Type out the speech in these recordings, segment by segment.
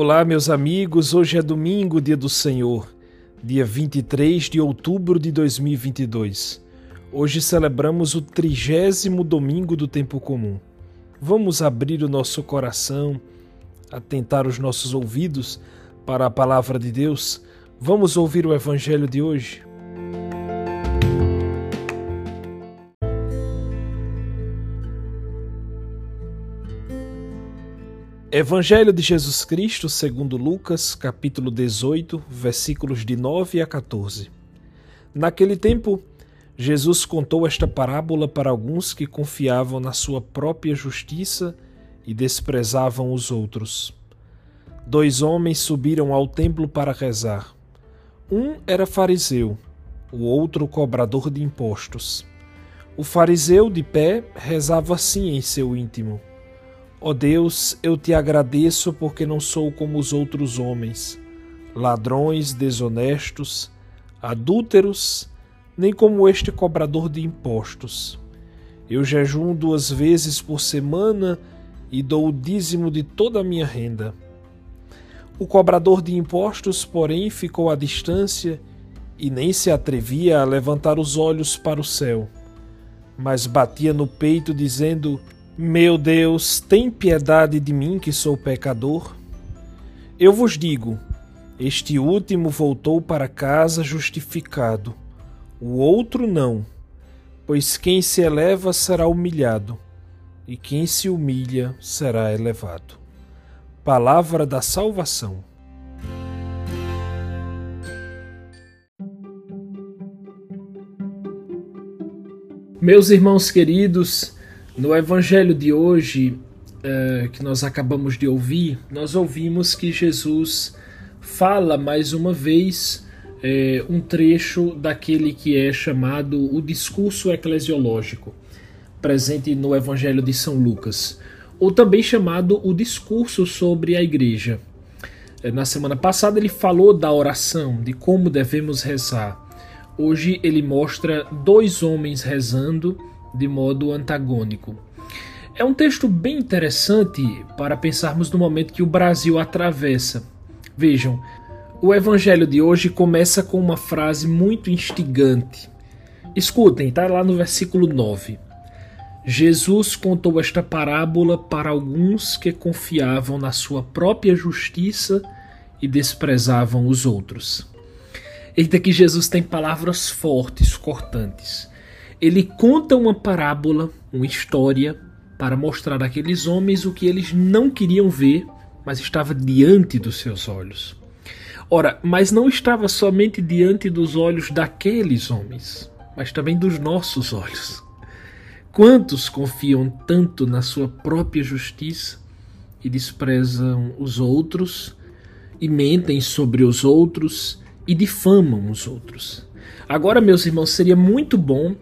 Olá, meus amigos. Hoje é domingo, dia do Senhor, dia 23 de outubro de 2022. Hoje celebramos o trigésimo domingo do tempo comum. Vamos abrir o nosso coração, atentar os nossos ouvidos para a palavra de Deus. Vamos ouvir o evangelho de hoje. Evangelho de Jesus Cristo, segundo Lucas, capítulo 18, versículos de 9 a 14. Naquele tempo, Jesus contou esta parábola para alguns que confiavam na sua própria justiça e desprezavam os outros. Dois homens subiram ao templo para rezar. Um era fariseu, o outro cobrador de impostos. O fariseu, de pé, rezava assim em seu íntimo: Ó oh Deus, eu te agradeço porque não sou como os outros homens, ladrões, desonestos, adúlteros, nem como este cobrador de impostos. Eu jejum duas vezes por semana e dou o dízimo de toda a minha renda. O cobrador de impostos, porém, ficou à distância e nem se atrevia a levantar os olhos para o céu, mas batia no peito, dizendo: meu Deus, tem piedade de mim que sou pecador? Eu vos digo: este último voltou para casa justificado, o outro não. Pois quem se eleva será humilhado, e quem se humilha será elevado. Palavra da salvação. Meus irmãos queridos, no evangelho de hoje, é, que nós acabamos de ouvir, nós ouvimos que Jesus fala mais uma vez é, um trecho daquele que é chamado o discurso eclesiológico, presente no evangelho de São Lucas, ou também chamado o discurso sobre a igreja. É, na semana passada ele falou da oração, de como devemos rezar. Hoje ele mostra dois homens rezando de modo antagônico. É um texto bem interessante para pensarmos no momento que o Brasil atravessa. Vejam, o evangelho de hoje começa com uma frase muito instigante. Escutem, está lá no versículo 9. Jesus contou esta parábola para alguns que confiavam na sua própria justiça e desprezavam os outros. Eita, que Jesus tem palavras fortes, cortantes ele conta uma parábola, uma história, para mostrar àqueles homens o que eles não queriam ver, mas estava diante dos seus olhos. Ora, mas não estava somente diante dos olhos daqueles homens, mas também dos nossos olhos. Quantos confiam tanto na sua própria justiça e desprezam os outros, e mentem sobre os outros e difamam os outros? Agora, meus irmãos, seria muito bom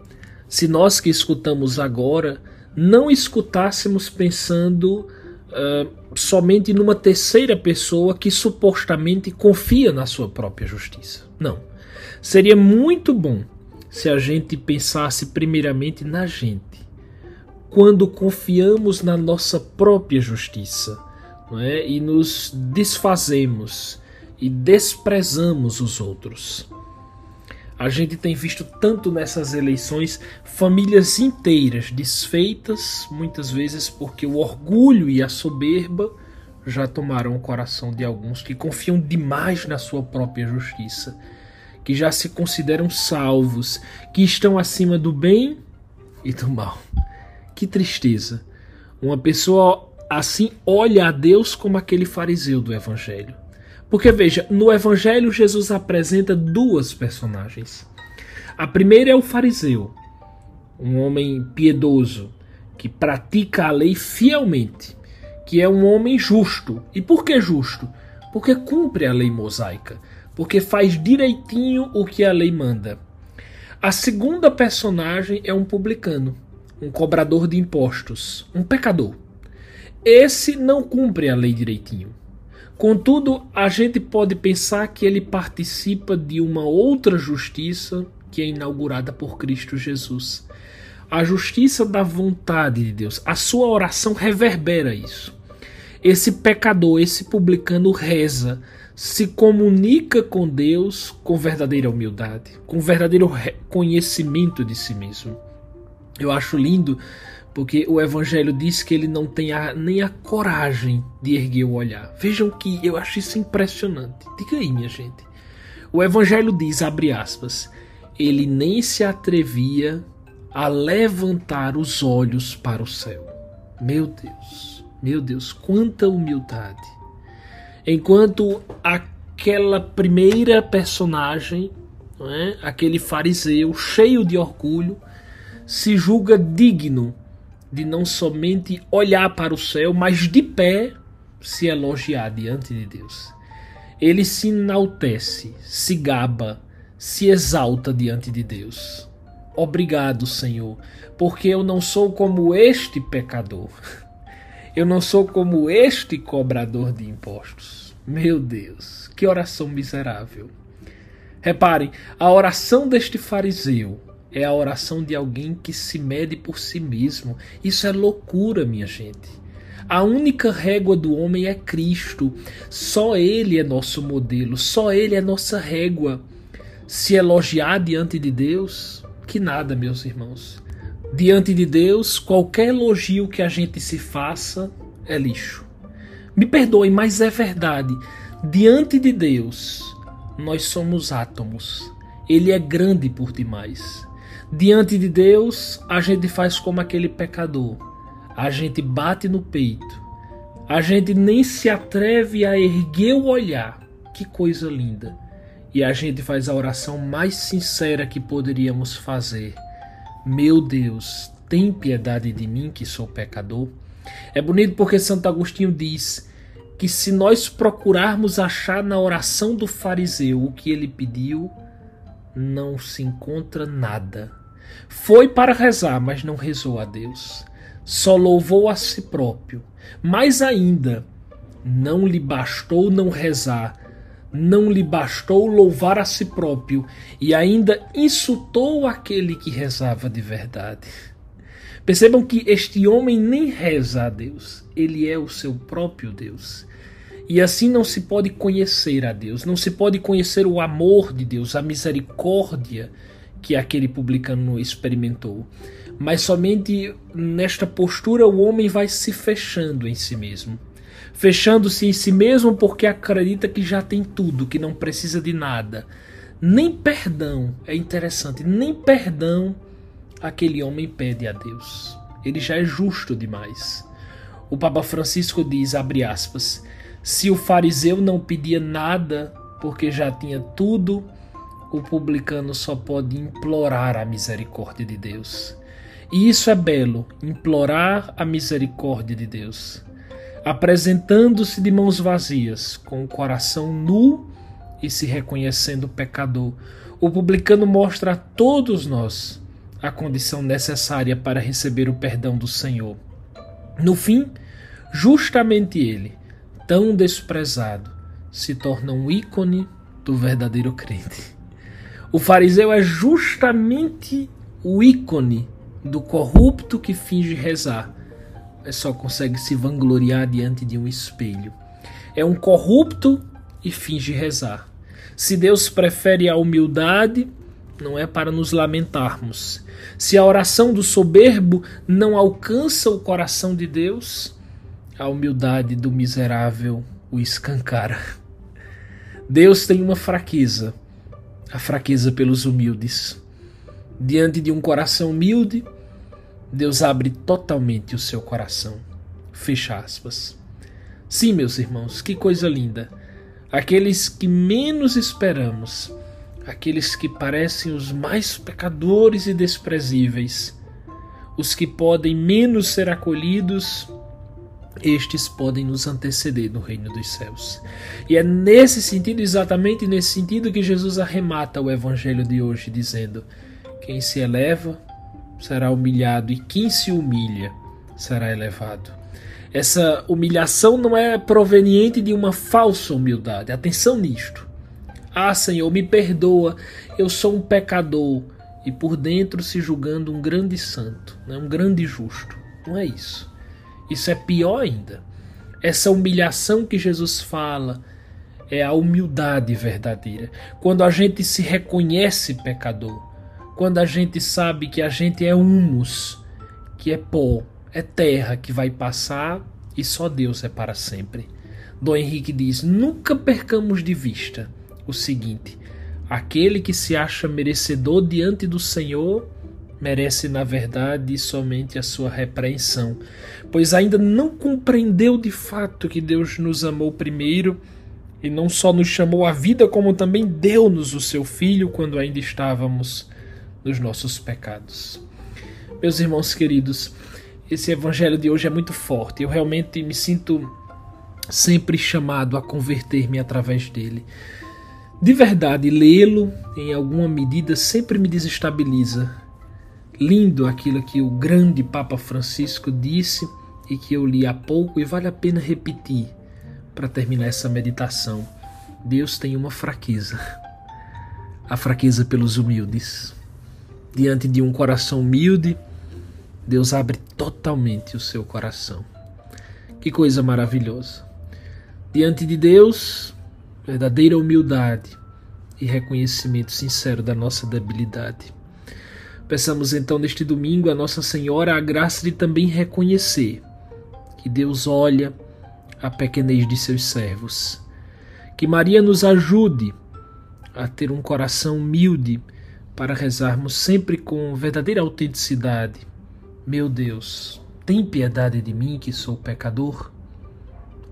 se nós que escutamos agora não escutássemos pensando uh, somente numa terceira pessoa que supostamente confia na sua própria justiça. Não. Seria muito bom se a gente pensasse primeiramente na gente, quando confiamos na nossa própria justiça não é? e nos desfazemos e desprezamos os outros. A gente tem visto tanto nessas eleições famílias inteiras desfeitas, muitas vezes porque o orgulho e a soberba já tomaram o coração de alguns que confiam demais na sua própria justiça, que já se consideram salvos, que estão acima do bem e do mal. Que tristeza! Uma pessoa assim olha a Deus como aquele fariseu do Evangelho porque veja, no Evangelho Jesus apresenta duas personagens. A primeira é o fariseu, um homem piedoso que pratica a lei fielmente, que é um homem justo. E por que justo? Porque cumpre a lei mosaica, porque faz direitinho o que a lei manda. A segunda personagem é um publicano, um cobrador de impostos, um pecador. Esse não cumpre a lei direitinho. Contudo, a gente pode pensar que ele participa de uma outra justiça que é inaugurada por Cristo Jesus. A justiça da vontade de Deus. A sua oração reverbera isso. esse pecador, esse publicano reza, se comunica com Deus com verdadeira humildade, com verdadeiro conhecimento de si mesmo. Eu acho lindo porque o Evangelho diz que ele não tem a, nem a coragem de erguer o olhar. Vejam que eu acho isso impressionante. Diga aí, minha gente. O Evangelho diz, abre aspas, ele nem se atrevia a levantar os olhos para o céu. Meu Deus, meu Deus, quanta humildade. Enquanto aquela primeira personagem, é? aquele fariseu cheio de orgulho, se julga digno de não somente olhar para o céu, mas de pé se elogiar diante de Deus. Ele se enaltece, se gaba, se exalta diante de Deus. Obrigado, Senhor, porque eu não sou como este pecador. Eu não sou como este cobrador de impostos. Meu Deus, que oração miserável. Reparem, a oração deste fariseu é a oração de alguém que se mede por si mesmo. Isso é loucura, minha gente. A única régua do homem é Cristo. Só Ele é nosso modelo, só Ele é nossa régua. Se elogiar diante de Deus, que nada, meus irmãos. Diante de Deus, qualquer elogio que a gente se faça é lixo. Me perdoe, mas é verdade. Diante de Deus, nós somos átomos. Ele é grande por demais. Diante de Deus, a gente faz como aquele pecador. A gente bate no peito. A gente nem se atreve a erguer o olhar. Que coisa linda. E a gente faz a oração mais sincera que poderíamos fazer. Meu Deus, tem piedade de mim que sou pecador. É bonito porque Santo Agostinho diz que se nós procurarmos achar na oração do fariseu o que ele pediu, não se encontra nada. Foi para rezar, mas não rezou a Deus. Só louvou a si próprio. Mais ainda, não lhe bastou não rezar, não lhe bastou louvar a si próprio e ainda insultou aquele que rezava de verdade. Percebam que este homem nem reza a Deus, ele é o seu próprio Deus. E assim não se pode conhecer a Deus, não se pode conhecer o amor de Deus, a misericórdia que aquele publicano experimentou. Mas somente nesta postura o homem vai se fechando em si mesmo. Fechando-se em si mesmo porque acredita que já tem tudo, que não precisa de nada. Nem perdão, é interessante, nem perdão aquele homem pede a Deus. Ele já é justo demais. O Papa Francisco diz, abre aspas, se o fariseu não pedia nada porque já tinha tudo, o publicano só pode implorar a misericórdia de Deus. E isso é belo, implorar a misericórdia de Deus. Apresentando-se de mãos vazias, com o coração nu e se reconhecendo pecador, o publicano mostra a todos nós a condição necessária para receber o perdão do Senhor. No fim, justamente ele, tão desprezado, se torna um ícone do verdadeiro crente. O fariseu é justamente o ícone do corrupto que finge rezar, mas só consegue se vangloriar diante de um espelho. É um corrupto e finge rezar. Se Deus prefere a humildade, não é para nos lamentarmos. Se a oração do soberbo não alcança o coração de Deus, a humildade do miserável o escancara. Deus tem uma fraqueza a fraqueza pelos humildes. Diante de um coração humilde, Deus abre totalmente o seu coração. Fecha aspas. Sim, meus irmãos, que coisa linda. Aqueles que menos esperamos, aqueles que parecem os mais pecadores e desprezíveis, os que podem menos ser acolhidos, estes podem nos anteceder no reino dos céus. E é nesse sentido, exatamente nesse sentido, que Jesus arremata o evangelho de hoje, dizendo: Quem se eleva será humilhado, e quem se humilha será elevado. Essa humilhação não é proveniente de uma falsa humildade. Atenção nisto. Ah, Senhor, me perdoa, eu sou um pecador e por dentro se julgando um grande santo, né? um grande justo. Não é isso. Isso é pior ainda. Essa humilhação que Jesus fala é a humildade verdadeira. Quando a gente se reconhece pecador, quando a gente sabe que a gente é humus, que é pó, é terra que vai passar e só Deus é para sempre. Dom Henrique diz: nunca percamos de vista o seguinte: aquele que se acha merecedor diante do Senhor merece, na verdade, somente a sua repreensão, pois ainda não compreendeu de fato que Deus nos amou primeiro e não só nos chamou à vida, como também deu-nos o seu Filho quando ainda estávamos nos nossos pecados. Meus irmãos queridos, esse evangelho de hoje é muito forte. Eu realmente me sinto sempre chamado a converter-me através dele. De verdade, lê-lo em alguma medida sempre me desestabiliza. Lindo aquilo que o grande Papa Francisco disse e que eu li há pouco e vale a pena repetir para terminar essa meditação. Deus tem uma fraqueza. A fraqueza pelos humildes. Diante de um coração humilde, Deus abre totalmente o seu coração. Que coisa maravilhosa. Diante de Deus, verdadeira humildade e reconhecimento sincero da nossa debilidade. Peçamos então neste domingo a Nossa Senhora a graça de também reconhecer que Deus olha a pequenez de seus servos. Que Maria nos ajude a ter um coração humilde para rezarmos sempre com verdadeira autenticidade. Meu Deus, tem piedade de mim que sou pecador.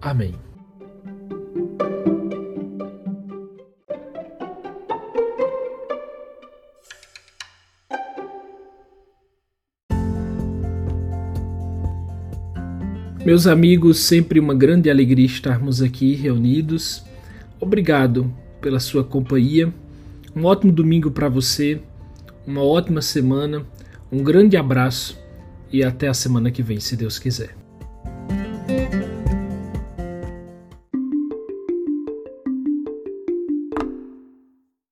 Amém. Meus amigos, sempre uma grande alegria estarmos aqui reunidos. Obrigado pela sua companhia. Um ótimo domingo para você, uma ótima semana, um grande abraço e até a semana que vem, se Deus quiser.